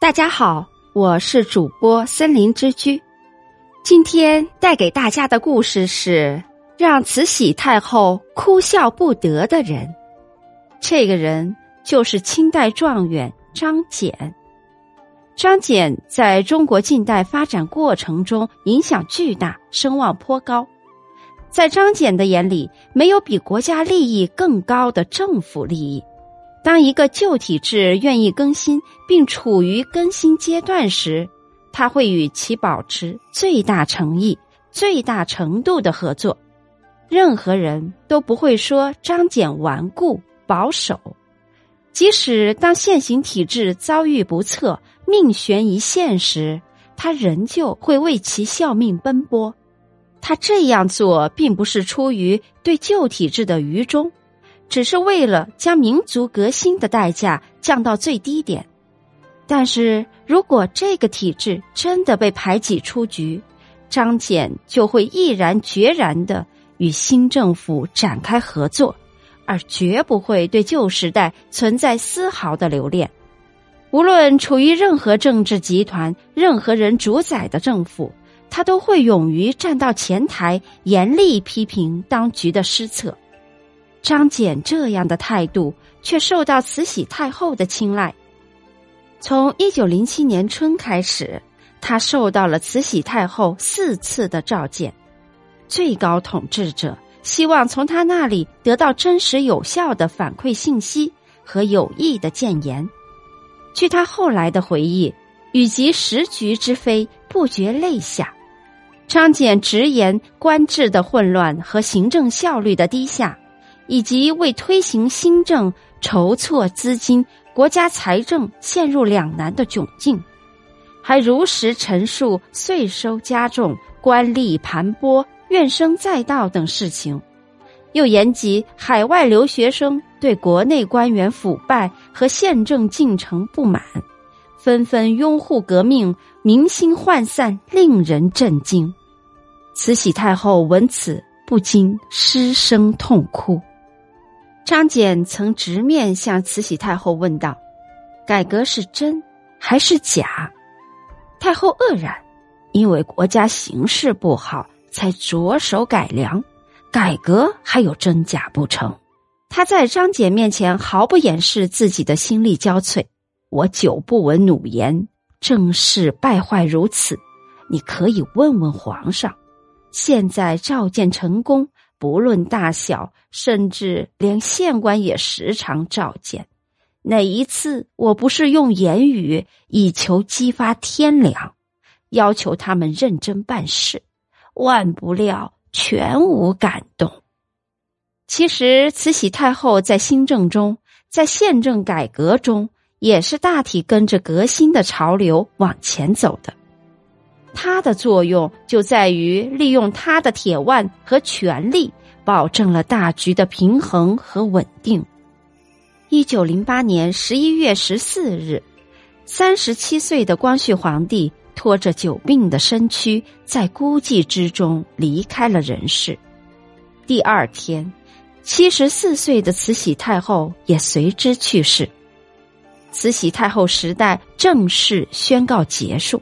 大家好，我是主播森林之居。今天带给大家的故事是让慈禧太后哭笑不得的人。这个人就是清代状元张謇。张謇在中国近代发展过程中影响巨大，声望颇高。在张謇的眼里，没有比国家利益更高的政府利益。当一个旧体制愿意更新并处于更新阶段时，他会与其保持最大诚意、最大程度的合作。任何人都不会说张謇顽固保守，即使当现行体制遭遇不测、命悬一线时，他仍旧会为其效命奔波。他这样做并不是出于对旧体制的愚忠。只是为了将民族革新的代价降到最低点，但是如果这个体制真的被排挤出局，张謇就会毅然决然的与新政府展开合作，而绝不会对旧时代存在丝毫的留恋。无论处于任何政治集团、任何人主宰的政府，他都会勇于站到前台，严厉批评当局的失策。张謇这样的态度却受到慈禧太后的青睐。从一九零七年春开始，他受到了慈禧太后四次的召见。最高统治者希望从他那里得到真实有效的反馈信息和有益的谏言。据他后来的回忆，与及时局之非，不觉泪下。张謇直言官制的混乱和行政效率的低下。以及为推行新政筹措资金，国家财政陷入两难的窘境，还如实陈述税收加重、官吏盘剥、怨声载道等事情，又言及海外留学生对国内官员腐败和宪政进程不满，纷纷拥护革命，民心涣散，令人震惊。慈禧太后闻此，不禁失声痛哭。张謇曾直面向慈禧太后问道：“改革是真还是假？”太后愕然，因为国家形势不好，才着手改良，改革还有真假不成？他在张謇面前毫不掩饰自己的心力交瘁。我久不闻奴言，政事败坏如此，你可以问问皇上。现在召见成功。不论大小，甚至连县官也时常召见。哪一次我不是用言语以求激发天良，要求他们认真办事？万不料全无感动。其实慈禧太后在新政中，在宪政改革中，也是大体跟着革新的潮流往前走的。它的作用就在于利用他的铁腕和权力，保证了大局的平衡和稳定。一九零八年十一月十四日，三十七岁的光绪皇帝拖着久病的身躯，在孤寂之中离开了人世。第二天，七十四岁的慈禧太后也随之去世。慈禧太后时代正式宣告结束。